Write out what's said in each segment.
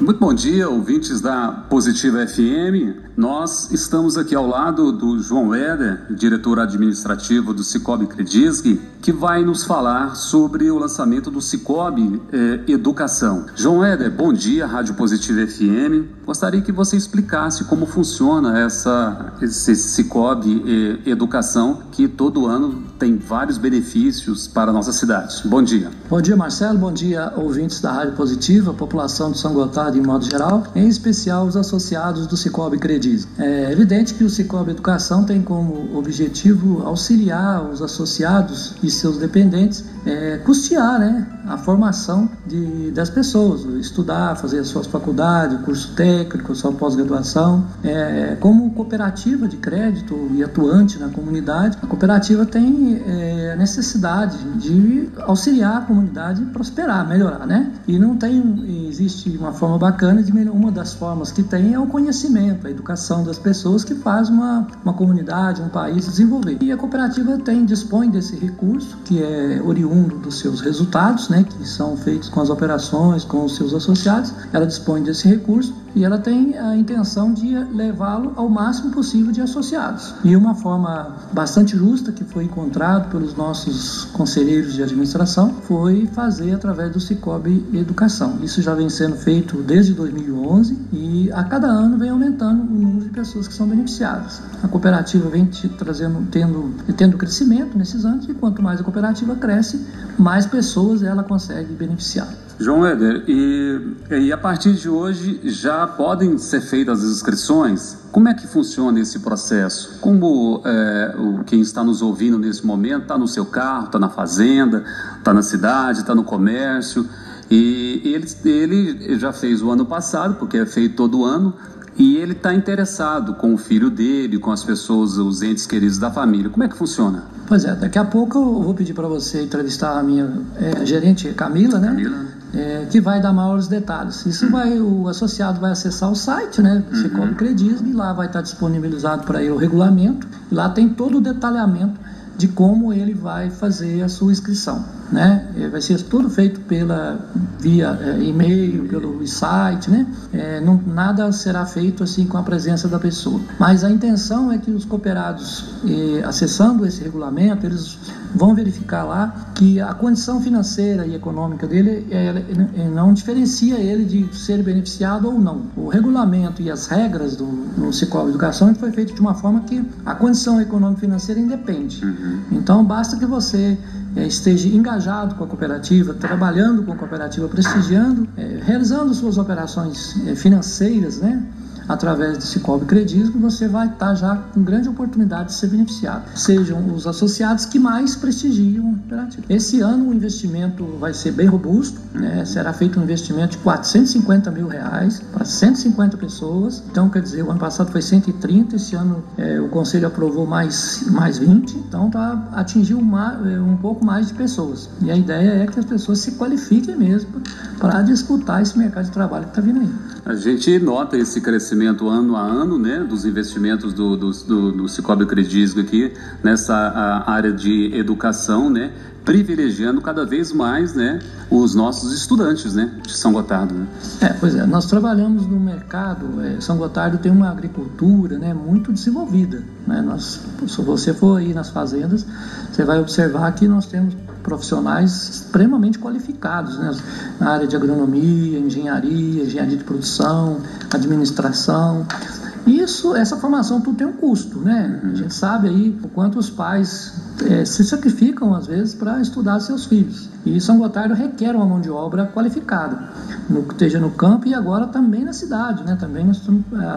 Muito bom dia, ouvintes da Positiva FM. Nós estamos aqui ao lado do João Éder, diretor administrativo do Cicobi Credisg, que vai nos falar sobre o lançamento do Cicobi eh, Educação. João Éder, bom dia, Rádio Positiva FM. Gostaria que você explicasse como funciona essa, esse Cicobi eh, Educação, que todo ano tem vários benefícios para a nossa cidade. Bom dia. Bom dia, Marcelo. Bom dia, ouvintes da Rádio Positiva, população de São Gotardo em modo geral, em especial os associados do Cicobi Credis. É evidente que o Cicobi Educação tem como objetivo auxiliar os associados e seus dependentes é, custear né, a formação de, das pessoas, estudar, fazer as suas faculdades, curso técnico, sua pós-graduação. É, como cooperativa de crédito e atuante na comunidade, a cooperativa tem é, necessidade de auxiliar a comunidade prosperar, melhorar, né? E não tem, existe uma forma bacana de melhorar, uma das formas que tem é o conhecimento, a educação das pessoas que faz uma, uma comunidade, um país desenvolver. E a cooperativa tem, dispõe desse recurso, que é oriundo dos seus resultados, né? Que são feitos com as operações, com os seus associados, ela dispõe desse recurso e ela tem a intenção de levá-lo ao máximo possível de associados. E uma forma bastante justa que foi encontrado pelos nossos conselheiros de administração foi fazer através do Cicobi Educação. Isso já vem sendo feito desde 2011 e a cada ano vem aumentando o número de pessoas que são beneficiadas. A cooperativa vem trazendo, tendo, tendo crescimento nesses anos e quanto mais a cooperativa cresce, mais pessoas ela consegue beneficiar. João Éder, e, e a partir de hoje já podem ser feitas as inscrições? Como é que funciona esse processo? Como é, o, quem está nos ouvindo nesse momento está no seu carro, está na fazenda, está na cidade, está no comércio, e ele, ele já fez o ano passado, porque é feito todo ano, e ele está interessado com o filho dele, com as pessoas, os entes queridos da família. Como é que funciona? Pois é, daqui a pouco eu vou pedir para você entrevistar a minha é, gerente Camila, né? Camila é, que vai dar maiores detalhes. Isso uhum. vai, o associado vai acessar o site, né? Você uhum. Credismo e lá vai estar disponibilizado para ele o regulamento. Lá tem todo o detalhamento de como ele vai fazer a sua inscrição, né? É, vai ser tudo feito pela via é, e-mail, pelo site, né? É, não, nada será feito assim com a presença da pessoa. Mas a intenção é que os cooperados, é, acessando esse regulamento, eles vão verificar lá que a condição financeira e econômica dele é, não diferencia ele de ser beneficiado ou não. O regulamento e as regras do no Cicobi Educação foi feito de uma forma que a condição econômica financeira independe. Uhum. Então, basta que você esteja engajado com a cooperativa, trabalhando com a cooperativa, prestigiando, é, realizando suas operações é, financeiras, né? Através do Cicobi Credismo, você vai estar já com grande oportunidade de ser beneficiado. Sejam os associados que mais prestigiam a cooperativa. Esse ano o investimento vai ser bem robusto, né? será feito um investimento de 450 mil reais para 150 pessoas. Então, quer dizer, o ano passado foi 130, esse ano é, o Conselho aprovou mais, mais 20, então tá, atingiu uma, é, um pouco mais de pessoas. E a ideia é que as pessoas se qualifiquem mesmo para disputar esse mercado de trabalho que está vindo aí. A gente nota esse crescimento ano a ano, né, dos investimentos do, do, do, do Cicobi Credisco aqui nessa área de educação, né, privilegiando cada vez mais, né, os nossos estudantes, né, de São Gotardo. Né? É, pois é, nós trabalhamos no mercado, é, São Gotardo tem uma agricultura, né, muito desenvolvida, né, nós, se você for aí nas fazendas, você vai observar que nós temos profissionais extremamente qualificados né? na área de agronomia, engenharia, engenharia de produção, administração. Isso, essa formação tudo tem um custo, né? A gente sabe aí o quanto os pais é, se sacrificam às vezes para estudar seus filhos. E São Gotardo requer uma mão de obra qualificada, no, esteja no campo e agora também na cidade, né? Também nós,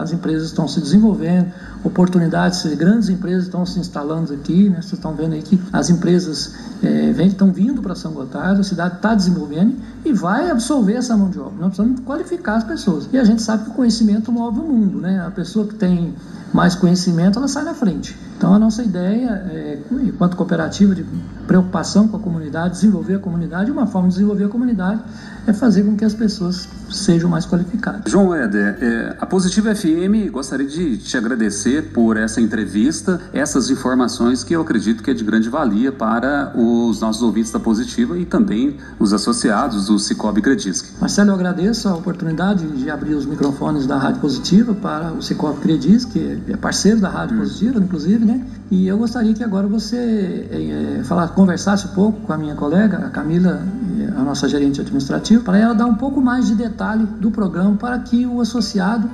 as empresas estão se desenvolvendo, oportunidades, grandes empresas estão se instalando aqui, né? Vocês estão vendo aí que as empresas é, estão vindo para São Gotardo, a cidade está desenvolvendo e vai absorver essa mão de obra. Nós precisamos qualificar as pessoas. E a gente sabe que o conhecimento move o mundo, né? A pessoa que tem mais conhecimento, ela sai na frente. Então a nossa ideia, é, enquanto cooperativa de preocupação com a comunidade, desenvolver a comunidade, uma forma de desenvolver a comunidade é fazer com que as pessoas sejam mais qualificadas. João Éder, é, a Positiva FM gostaria de te agradecer por essa entrevista, essas informações que eu acredito que é de grande valia para os nossos ouvintes da Positiva e também os associados do Cicobi Credisc. Marcelo, eu agradeço a oportunidade de abrir os microfones da Rádio Positiva para o Cicobi Credisc, que é parceiro da Rádio hum. Positiva, inclusive, né? E eu gostaria que agora você é, falar, conversasse um pouco com a minha colega, a Camila, a nossa gerente administrativa, para ela dar um pouco mais de detalhe do programa para que o associado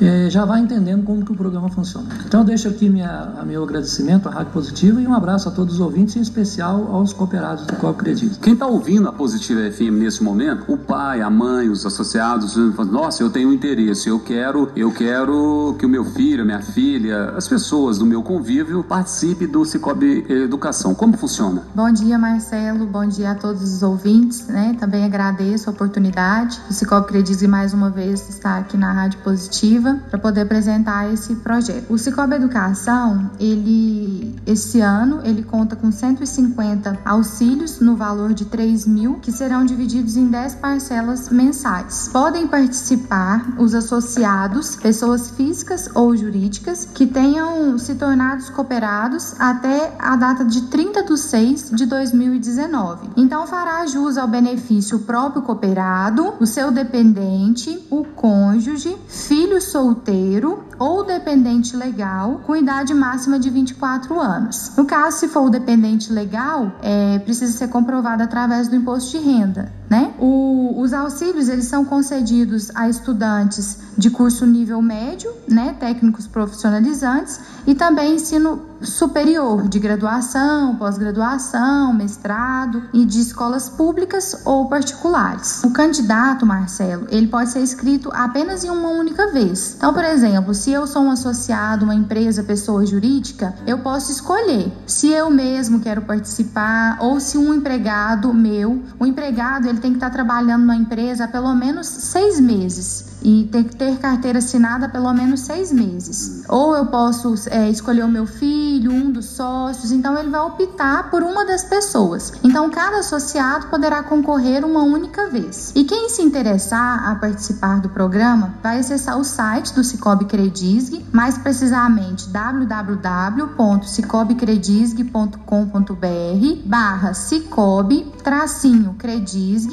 é, já vá entendendo como que o programa funciona. Então eu deixo aqui minha, meu agradecimento à Rádio Positiva e um abraço a todos os ouvintes, em especial aos cooperados do Copo Credito. Quem está ouvindo a Positiva FM nesse momento, o pai, a mãe, os associados, falam, nossa, eu tenho interesse, eu quero, eu quero que o meu filho, a minha filha, as pessoas do meu convívio participe do Cicobi Educação. Como funciona? Bom dia, Marcelo. Bom dia a todos os ouvintes. Né? Também agradeço a oportunidade. O Cicobi Credit mais uma vez está aqui na Rádio Positiva para poder apresentar esse projeto. O Cicobi Educação, ele esse ano ele conta com 150 auxílios no valor de 3 mil que serão divididos em 10 parcelas mensais. Podem participar os associados, pessoas físicas ou jurídicas que tenham se tornado cooperados até a data de 30 de 6 de 2019. Então fará jus ao benefício o próprio cooperado, o seu dependente, o cônjuge, filhos solteiro ou dependente legal com idade máxima de 24 anos. No caso, se for o dependente legal, é, precisa ser comprovado através do imposto de renda. Né? O, os auxílios eles são concedidos a estudantes de curso nível médio, né, técnicos profissionalizantes e também ensino superior de graduação, pós-graduação, mestrado e de escolas públicas ou particulares. O candidato, Marcelo, ele pode ser inscrito apenas em uma única vez. Então, por exemplo, se eu sou um associado, uma empresa, pessoa jurídica, eu posso escolher se eu mesmo quero participar ou se um empregado meu, o empregado ele tem que estar trabalhando na empresa há pelo menos seis meses e tem que ter carteira assinada pelo menos seis meses. Ou eu posso é, escolher o meu filho, um dos sócios, então ele vai optar por uma das pessoas. Então cada associado poderá concorrer uma única vez. E quem se interessar a participar do programa vai acessar o site do Cicobi Credisg, mais precisamente www.cicobicredisg.com.br barra Cicobi tracinho Credisg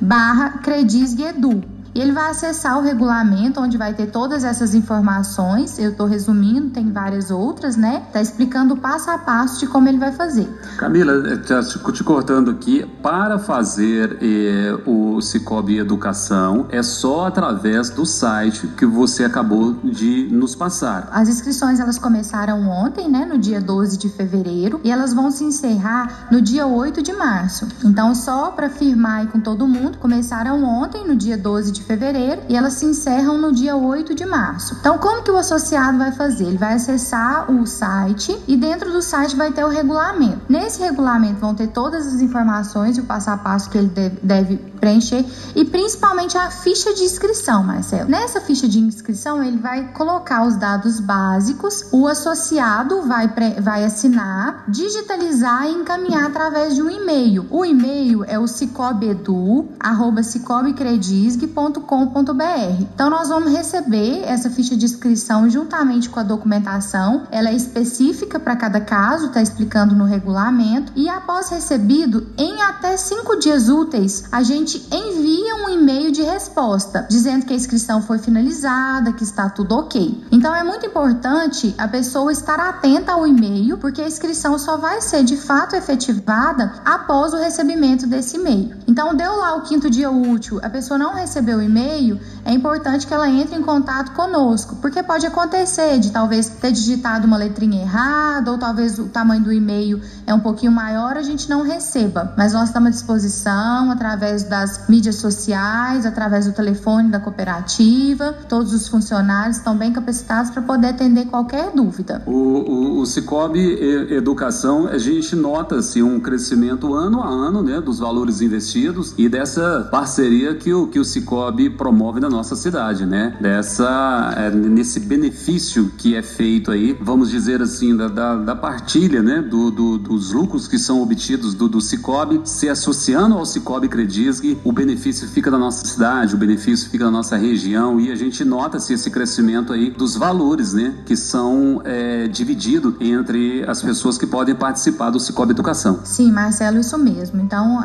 barra Credisg Edu e ele vai acessar o regulamento, onde vai ter todas essas informações. Eu estou resumindo, tem várias outras, né? Tá explicando passo a passo de como ele vai fazer. Camila, eh, te cortando aqui, para fazer eh, o Cicobi Educação é só através do site que você acabou de nos passar. As inscrições elas começaram ontem, né? No dia 12 de fevereiro, e elas vão se encerrar no dia 8 de março. Então, só para firmar aí com todo mundo, começaram ontem, no dia 12 de de fevereiro e elas se encerram no dia 8 de março. Então, como que o associado vai fazer? Ele vai acessar o site e dentro do site vai ter o regulamento. Nesse regulamento vão ter todas as informações e o passo a passo que ele deve, preencher e principalmente a ficha de inscrição, Marcelo. Nessa ficha de inscrição, ele vai colocar os dados básicos, o associado vai, vai assinar, digitalizar e encaminhar através de um e-mail. O e-mail é o cicobedu@cicobecredisg.com www.cultura.com.br. Então nós vamos receber essa ficha de inscrição juntamente com a documentação. Ela é específica para cada caso, está explicando no regulamento. E após recebido, em até cinco dias úteis, a gente envia um e-mail de resposta dizendo que a inscrição foi finalizada, que está tudo ok. Então é muito importante a pessoa estar atenta ao e-mail, porque a inscrição só vai ser de fato efetivada após o recebimento desse e-mail. Então deu lá o quinto dia útil, a pessoa não recebeu e-mail, é importante que ela entre em contato conosco, porque pode acontecer de talvez ter digitado uma letrinha errada, ou talvez o tamanho do e-mail é um pouquinho maior, a gente não receba. Mas nós estamos à disposição através das mídias sociais, através do telefone da cooperativa, todos os funcionários estão bem capacitados para poder atender qualquer dúvida. O, o, o Cicobi Educação, a gente nota-se um crescimento ano a ano né, dos valores investidos e dessa parceria que o, que o Cicobi Promove na nossa cidade, né? Dessa, é, nesse benefício que é feito aí, vamos dizer assim, da, da, da partilha, né? Do, do, dos lucros que são obtidos do, do se associando ao Cicobi Credisg, o benefício fica na nossa cidade, o benefício fica na nossa região e a gente nota-se esse crescimento aí dos valores, né? Que são é, divididos entre as pessoas que podem participar do Cicobi Educação. Sim, Marcelo, isso mesmo. Então, a,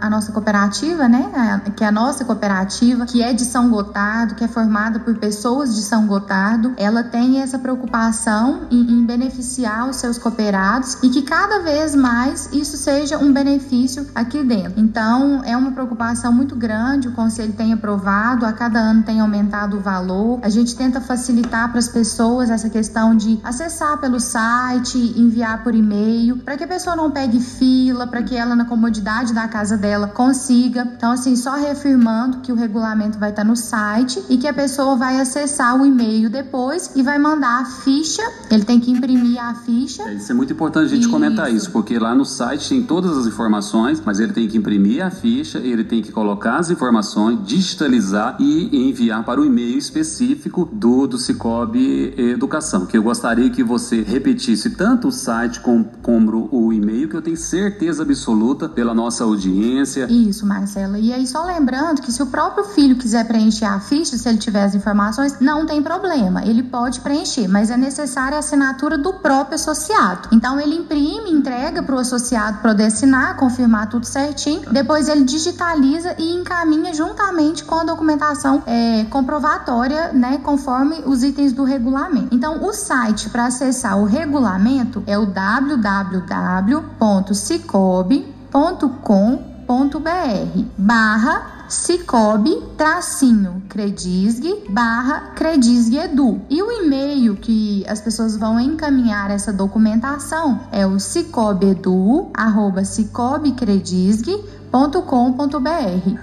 a, a nossa cooperativa, né? A, que é a nossa cooperativa, que é de São Gotardo, que é formada por pessoas de São Gotardo, ela tem essa preocupação em, em beneficiar os seus cooperados e que cada vez mais isso seja um benefício aqui dentro. Então, é uma preocupação muito grande, o Conselho tem aprovado, a cada ano tem aumentado o valor. A gente tenta facilitar para as pessoas essa questão de acessar pelo site, enviar por e-mail, para que a pessoa não pegue fila, para que ela, na comodidade da casa dela, consiga. Então, assim, só reafirmando que o regulamento vai estar no site e que a pessoa vai acessar o e-mail depois e vai mandar a ficha. Ele tem que imprimir a ficha. É, isso é muito importante a gente isso. comentar isso, porque lá no site tem todas as informações, mas ele tem que imprimir a ficha, ele tem que colocar as informações, digitalizar e enviar para o e-mail específico do, do Cicobi Educação, que eu gostaria que você repetisse tanto o site como, como o e-mail, que eu tenho certeza absoluta pela nossa audiência. Isso, Marcela. E aí, só lembrando que se o próprio filho quiser preencher a ficha, se ele tiver as informações, não tem problema, ele pode preencher, mas é necessária a assinatura do próprio associado. Então, ele imprime, entrega para o associado poder assinar, confirmar tudo certinho, depois ele digitaliza e encaminha juntamente com a documentação é, comprovatória, né, conforme os itens do regulamento. Então, o site para acessar o regulamento é o www.cicobi.com.br barra Cicobi tracinho Credisg barra Credisg Edu. E o e-mail que as pessoas vão encaminhar essa documentação é o cicobedu arroba cicobcredisg.com.br.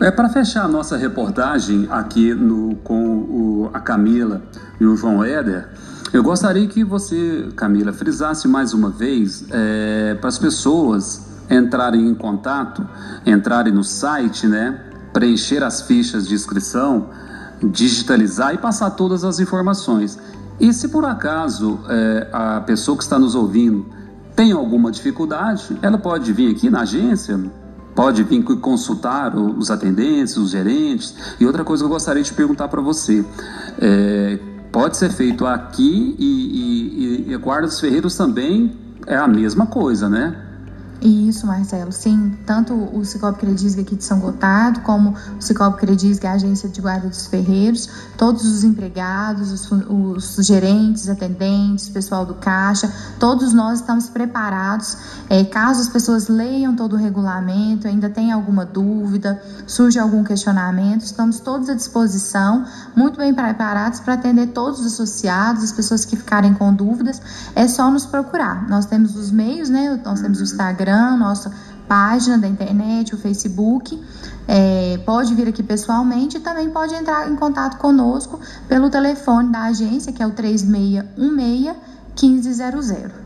É para fechar a nossa reportagem aqui no, com o, a Camila e o João Éder, eu gostaria que você, Camila, frisasse mais uma vez é, para as pessoas entrarem em contato, entrarem no site, né, preencher as fichas de inscrição, digitalizar e passar todas as informações. E se por acaso é, a pessoa que está nos ouvindo tem alguma dificuldade, ela pode vir aqui na agência, pode vir consultar os atendentes, os gerentes. E outra coisa que eu gostaria de perguntar para você, é, pode ser feito aqui e, e, e Guarda dos Ferreiros também é a mesma coisa, né? Isso, Marcelo. Sim, tanto o Cicobi Credisg aqui de São Gotardo, como o Cicobi Credisg, a agência de guarda dos ferreiros, todos os empregados, os, os gerentes, atendentes, pessoal do caixa, todos nós estamos preparados. É, caso as pessoas leiam todo o regulamento, ainda tenha alguma dúvida, surge algum questionamento, estamos todos à disposição, muito bem preparados para atender todos os associados, as pessoas que ficarem com dúvidas, é só nos procurar. Nós temos os meios, né? Nós temos o Instagram Instagram, nossa página da internet, o Facebook. É, pode vir aqui pessoalmente e também pode entrar em contato conosco pelo telefone da agência, que é o 3616 1500.